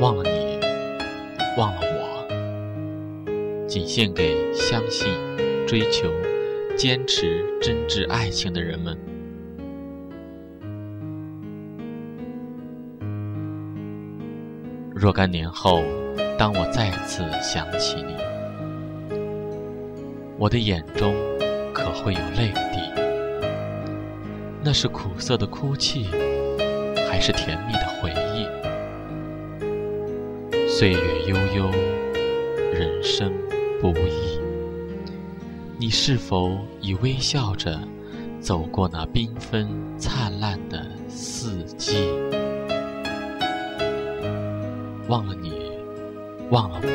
忘了你忘了我。仅献给相信追求坚持真挚爱情的人们。若干年后当我再次想起你我的眼中可会有泪滴？那是苦涩的哭泣，还是甜蜜的回忆？岁月悠悠，人生不易。你是否已微笑着走过那缤纷灿烂的四季？忘了你，忘了我，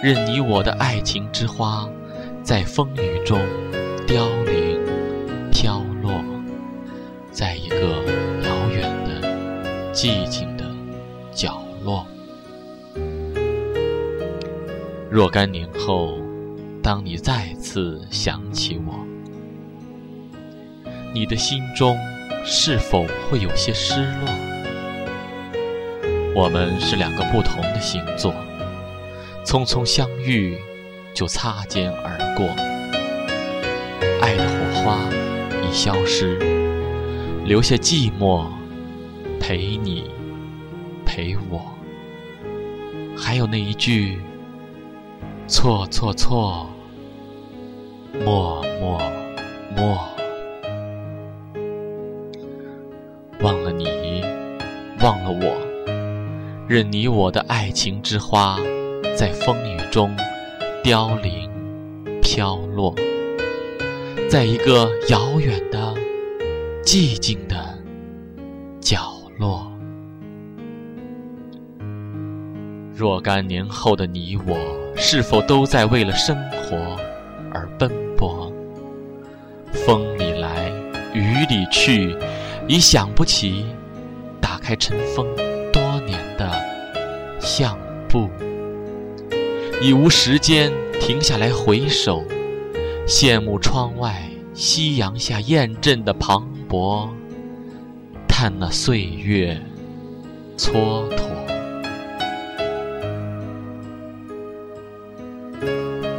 任你我的爱情之花在风雨中凋零飘落，在一个遥远的寂静的角落。若干年后，当你再次想起我，你的心中是否会有些失落？我们是两个不同的星座，匆匆相遇就擦肩而过，爱的火花已消失，留下寂寞陪你陪我，还有那一句错错错，默默默，忘了你，忘了我。任你我的爱情之花，在风雨中凋零飘落，在一个遥远的寂静的角落。若干年后的你我，是否都在为了生活而奔波？风里来，雨里去，已想不起打开尘封多年的。相簿，已无时间停下来回首，羡慕窗外夕阳下雁阵的磅礴，叹那岁月蹉跎。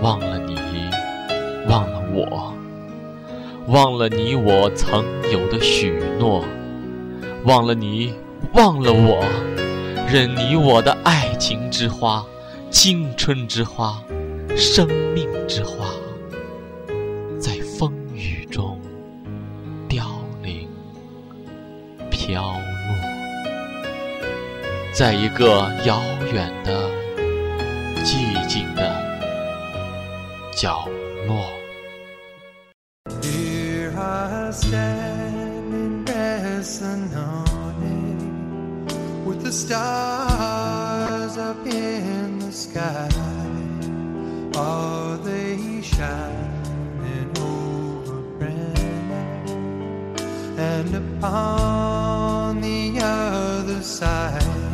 忘了你，忘了我，忘了你我曾有的许诺，忘了你，忘了我。任你我的爱情之花，青春之花，生命之花，在风雨中凋零飘落，在一个遥远的寂静的角落。the stars up in the sky. Are they shining over Brennan and upon the other side